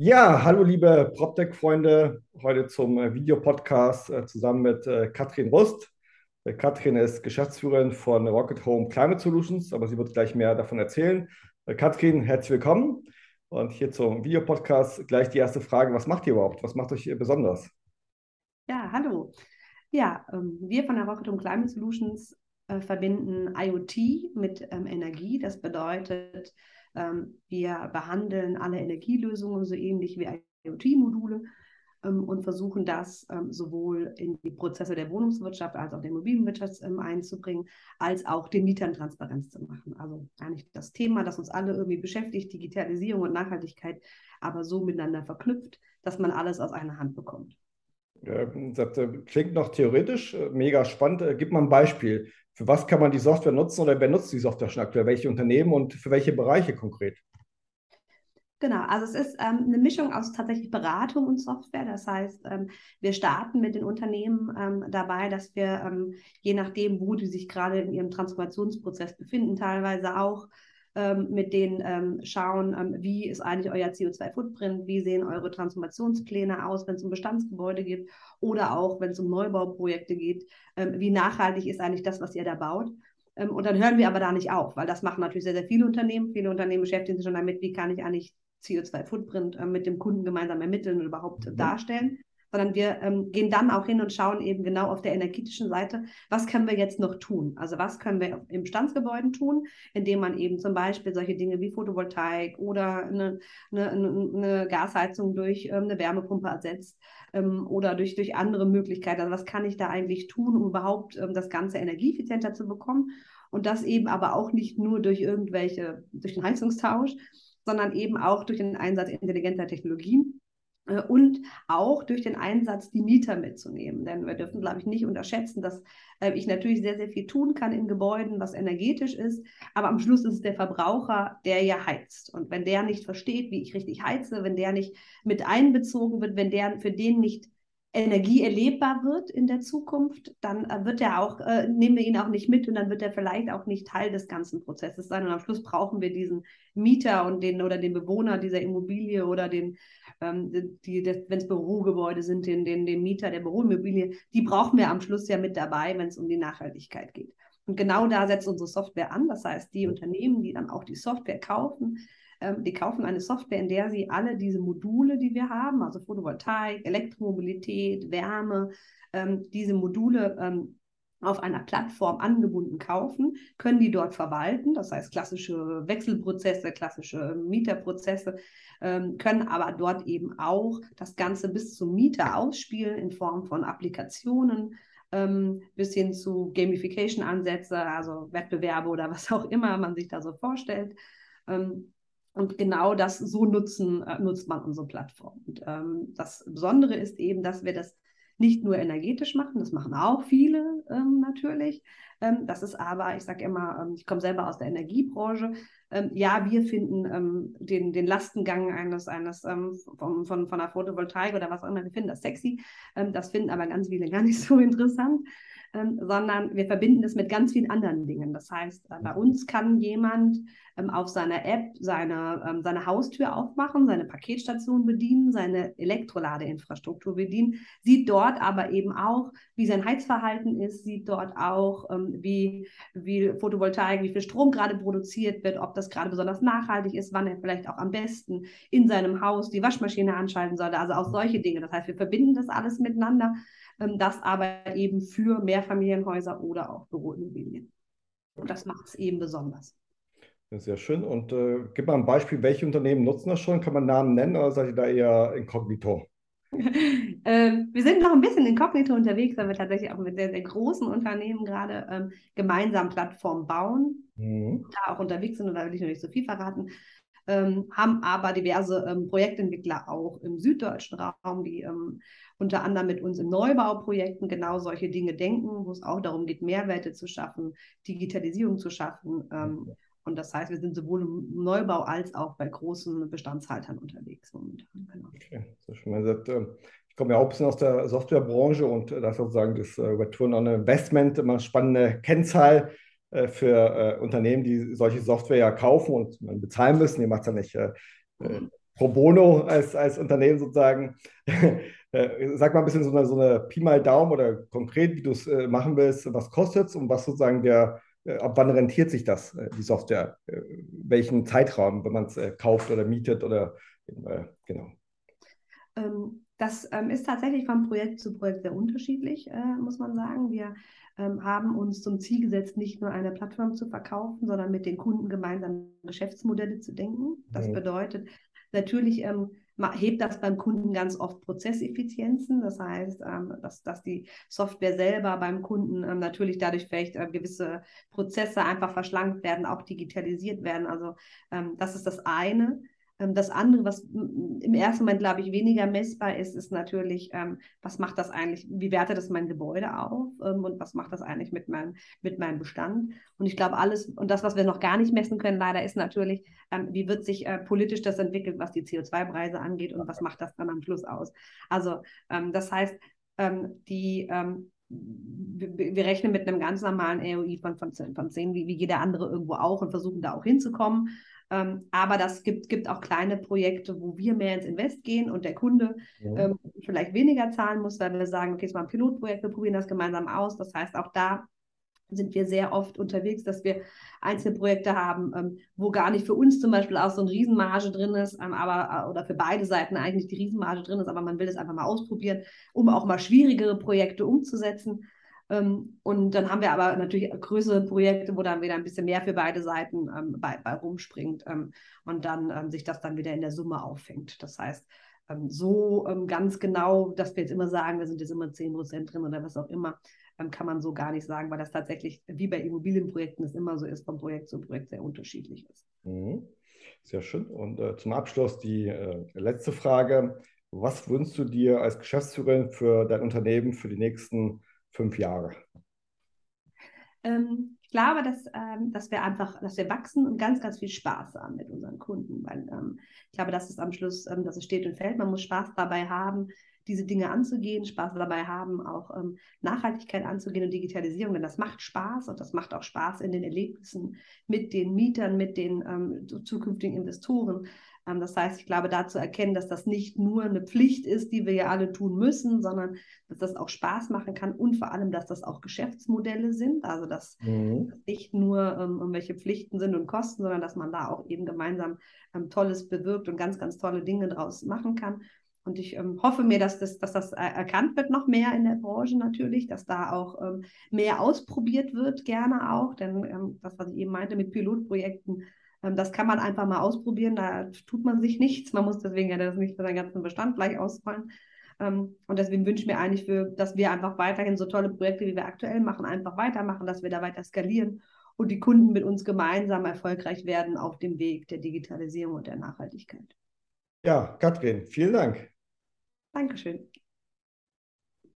Ja, hallo liebe PropTech-Freunde, heute zum äh, Videopodcast äh, zusammen mit äh, Katrin Rust. Äh, Katrin ist Geschäftsführerin von Rocket Home Climate Solutions, aber sie wird gleich mehr davon erzählen. Äh, Katrin, herzlich willkommen. Und hier zum Videopodcast gleich die erste Frage, was macht ihr überhaupt? Was macht euch besonders? Ja, hallo. Ja, ähm, wir von der Rocket Home Climate Solutions verbinden IoT mit ähm, Energie. Das bedeutet, wir behandeln alle Energielösungen so ähnlich wie IoT-Module ähm, und versuchen das ähm, sowohl in die Prozesse der Wohnungswirtschaft als auch der Immobilienwirtschaft ähm, einzubringen, als auch den Mietern Transparenz zu machen. Also eigentlich das Thema, das uns alle irgendwie beschäftigt, Digitalisierung und Nachhaltigkeit, aber so miteinander verknüpft, dass man alles aus einer Hand bekommt. Das äh, klingt noch theoretisch äh, mega spannend. Äh, gib mal ein Beispiel. Für was kann man die Software nutzen oder wer nutzt die Software schon aktuell? Welche Unternehmen und für welche Bereiche konkret? Genau, also es ist ähm, eine Mischung aus tatsächlich Beratung und Software. Das heißt, ähm, wir starten mit den Unternehmen ähm, dabei, dass wir ähm, je nachdem, wo die sich gerade in ihrem Transformationsprozess befinden, teilweise auch ähm, mit denen ähm, schauen, ähm, wie ist eigentlich euer CO2-Footprint, wie sehen eure Transformationspläne aus, wenn es um Bestandsgebäude geht oder auch wenn es um Neubauprojekte geht, ähm, wie nachhaltig ist eigentlich das, was ihr da baut. Ähm, und dann hören wir aber da nicht auf, weil das machen natürlich sehr, sehr viele Unternehmen. Viele Unternehmen beschäftigen sich schon damit, wie kann ich eigentlich CO2-Footprint äh, mit dem Kunden gemeinsam ermitteln und überhaupt mhm. darstellen sondern wir ähm, gehen dann auch hin und schauen eben genau auf der energetischen Seite, was können wir jetzt noch tun? Also was können wir im Bestandsgebäuden tun, indem man eben zum Beispiel solche Dinge wie Photovoltaik oder eine, eine, eine Gasheizung durch ähm, eine Wärmepumpe ersetzt ähm, oder durch, durch andere Möglichkeiten. Also was kann ich da eigentlich tun, um überhaupt ähm, das Ganze energieeffizienter zu bekommen? Und das eben aber auch nicht nur durch irgendwelche, durch den Heizungstausch, sondern eben auch durch den Einsatz intelligenter Technologien und auch durch den Einsatz die Mieter mitzunehmen. Denn wir dürfen, glaube ich, nicht unterschätzen, dass äh, ich natürlich sehr, sehr viel tun kann in Gebäuden, was energetisch ist, aber am Schluss ist es der Verbraucher, der ja heizt. Und wenn der nicht versteht, wie ich richtig heize, wenn der nicht mit einbezogen wird, wenn der für den nicht Energie erlebbar wird in der Zukunft, dann äh, wird er auch, äh, nehmen wir ihn auch nicht mit und dann wird er vielleicht auch nicht Teil des ganzen Prozesses sein. Und am Schluss brauchen wir diesen Mieter und den oder den Bewohner dieser Immobilie oder den, ähm, die, wenn es Bürogebäude sind, den, den, den Mieter der Büroimmobilie, die brauchen wir am Schluss ja mit dabei, wenn es um die Nachhaltigkeit geht. Und genau da setzt unsere Software an. Das heißt, die Unternehmen, die dann auch die Software kaufen, ähm, die kaufen eine Software, in der sie alle diese Module, die wir haben, also Photovoltaik, Elektromobilität, Wärme, ähm, diese Module ähm, auf einer Plattform angebunden kaufen, können die dort verwalten, das heißt klassische Wechselprozesse, klassische Mieterprozesse, können aber dort eben auch das Ganze bis zum Mieter ausspielen in Form von Applikationen, bis hin zu Gamification-Ansätze, also Wettbewerbe oder was auch immer man sich da so vorstellt. Und genau das, so nutzen, äh, nutzt man unsere Plattform. Und ähm, das Besondere ist eben, dass wir das nicht nur energetisch machen, das machen auch viele ähm, natürlich. Ähm, das ist aber, ich sage immer, ähm, ich komme selber aus der Energiebranche. Ähm, ja, wir finden ähm, den, den Lastengang eines, eines von, von, von einer Photovoltaik oder was auch immer, wir finden das sexy. das finden aber ganz viele gar nicht so interessant ähm, sondern wir verbinden das mit ganz vielen anderen Dingen. Das heißt, äh, bei uns kann jemand ähm, auf seiner App seine, ähm, seine Haustür aufmachen, seine Paketstation bedienen, seine Elektroladeinfrastruktur bedienen, sieht dort aber eben auch, wie sein Heizverhalten ist, sieht dort auch, ähm, wie, wie Photovoltaik, wie viel Strom gerade produziert wird, ob das gerade besonders nachhaltig ist, wann er vielleicht auch am besten in seinem Haus die Waschmaschine anschalten sollte. Also auch solche Dinge. Das heißt, wir verbinden das alles miteinander das aber eben für Mehrfamilienhäuser oder auch Büroimmobilien. Und das macht es eben besonders. Sehr schön. Und äh, gib mal ein Beispiel, welche Unternehmen nutzen das schon? Kann man Namen nennen oder seid ihr da eher inkognito? ähm, wir sind noch ein bisschen inkognito unterwegs, weil wir tatsächlich auch mit sehr, sehr großen Unternehmen gerade ähm, gemeinsam Plattformen bauen, mhm. da auch unterwegs sind und da will ich noch nicht so viel verraten. Ähm, haben aber diverse ähm, Projektentwickler auch im süddeutschen Raum, die ähm, unter anderem mit uns in Neubauprojekten genau solche Dinge denken, wo es auch darum geht, Mehrwerte zu schaffen, Digitalisierung zu schaffen. Ähm, und das heißt, wir sind sowohl im Neubau als auch bei großen Bestandshaltern unterwegs momentan. Genau. Okay, sehr schön. Also, ich komme ja auch ein bisschen aus der Softwarebranche und da ist sozusagen das äh, Return on Investment immer eine spannende Kennzahl äh, für äh, Unternehmen, die solche Software ja kaufen und bezahlen müssen. Ihr macht es ja nicht pro bono als, als Unternehmen sozusagen. Äh, sag mal ein bisschen so eine, so eine Pi mal Daumen oder konkret, wie du es äh, machen willst, was kostet es und was sozusagen der, äh, ab wann rentiert sich das, äh, die Software, äh, welchen Zeitraum, wenn man es äh, kauft oder mietet oder genau. Ähm, das ähm, ist tatsächlich von Projekt zu Projekt sehr unterschiedlich, muss man sagen. Wir ähm, haben uns zum Ziel gesetzt, nicht nur eine Plattform zu verkaufen, sondern mit den Kunden gemeinsam Geschäftsmodelle zu denken. Das mhm. bedeutet, natürlich ähm, hebt das beim Kunden ganz oft Prozesseffizienzen. Das heißt, ähm, dass, dass die Software selber beim Kunden ähm, natürlich dadurch vielleicht äh, gewisse Prozesse einfach verschlankt werden, auch digitalisiert werden. Also ähm, das ist das eine. Ähm, das andere, was im ersten Moment, glaube ich, weniger messbar ist, ist natürlich, ähm, was macht das eigentlich, wie wertet das mein Gebäude auf ähm, und was macht das eigentlich mit meinem, mit meinem Bestand? Und ich glaube, alles, und das, was wir noch gar nicht messen können, leider, ist natürlich, wie wird sich äh, politisch das entwickelt, was die CO2-Preise angeht und was macht das dann am Schluss aus? Also, das heißt, die, wir rechnen mit einem ganz normalen ROI von, von, von 10, wie, wie jeder andere irgendwo auch und versuchen da auch hinzukommen. Ähm, aber das gibt, gibt auch kleine Projekte, wo wir mehr ins Invest gehen und der Kunde ja. ähm, vielleicht weniger zahlen muss, weil wir sagen, okay, es war ein Pilotprojekt, wir probieren das gemeinsam aus. Das heißt, auch da sind wir sehr oft unterwegs, dass wir einzelne Projekte haben, ähm, wo gar nicht für uns zum Beispiel auch so eine Riesenmarge drin ist, ähm, aber äh, oder für beide Seiten eigentlich die Riesenmarge drin ist, aber man will es einfach mal ausprobieren, um auch mal schwierigere Projekte umzusetzen. Ähm, und dann haben wir aber natürlich größere Projekte, wo dann wieder ein bisschen mehr für beide Seiten ähm, bei, bei rumspringt ähm, und dann sich das dann wieder in der Summe auffängt. Das heißt, so ganz genau, dass wir jetzt immer sagen, da sind jetzt immer 10 Prozent drin oder was auch immer, kann man so gar nicht sagen, weil das tatsächlich, wie bei Immobilienprojekten es immer so ist, von Projekt zu Projekt sehr unterschiedlich ist. Mhm. Sehr schön. Und äh, zum Abschluss die äh, letzte Frage. Was wünschst du dir als Geschäftsführerin für dein Unternehmen für die nächsten fünf Jahre? Ähm, ich glaube, dass, ähm, dass wir einfach, dass wir wachsen und ganz, ganz viel Spaß haben mit unseren Kunden, weil ähm, ich glaube, das ist am Schluss, ähm, dass es steht und fällt. Man muss Spaß dabei haben, diese Dinge anzugehen, Spaß dabei haben, auch ähm, Nachhaltigkeit anzugehen und Digitalisierung, denn das macht Spaß und das macht auch Spaß in den Erlebnissen mit den Mietern, mit den ähm, zukünftigen Investoren. Ähm, das heißt, ich glaube, da zu erkennen, dass das nicht nur eine Pflicht ist, die wir ja alle tun müssen, sondern dass das auch Spaß machen kann und vor allem, dass das auch Geschäftsmodelle sind. Also, dass mhm. nicht nur ähm, irgendwelche Pflichten sind und Kosten, sondern dass man da auch eben gemeinsam ähm, Tolles bewirkt und ganz, ganz tolle Dinge draus machen kann. Und ich ähm, hoffe mir, dass das, dass das erkannt wird noch mehr in der Branche natürlich, dass da auch ähm, mehr ausprobiert wird, gerne auch. Denn ähm, das, was ich eben meinte mit Pilotprojekten, das kann man einfach mal ausprobieren, da tut man sich nichts. Man muss deswegen ja das nicht für seinen ganzen Bestand gleich ausfallen. Ähm, und deswegen wünsche ich mir eigentlich, für, dass wir einfach weiterhin so tolle Projekte, wie wir aktuell machen, einfach weitermachen, dass wir da weiter skalieren und die Kunden mit uns gemeinsam erfolgreich werden auf dem Weg der Digitalisierung und der Nachhaltigkeit. Ja, Katrin, vielen Dank. Dankeschön.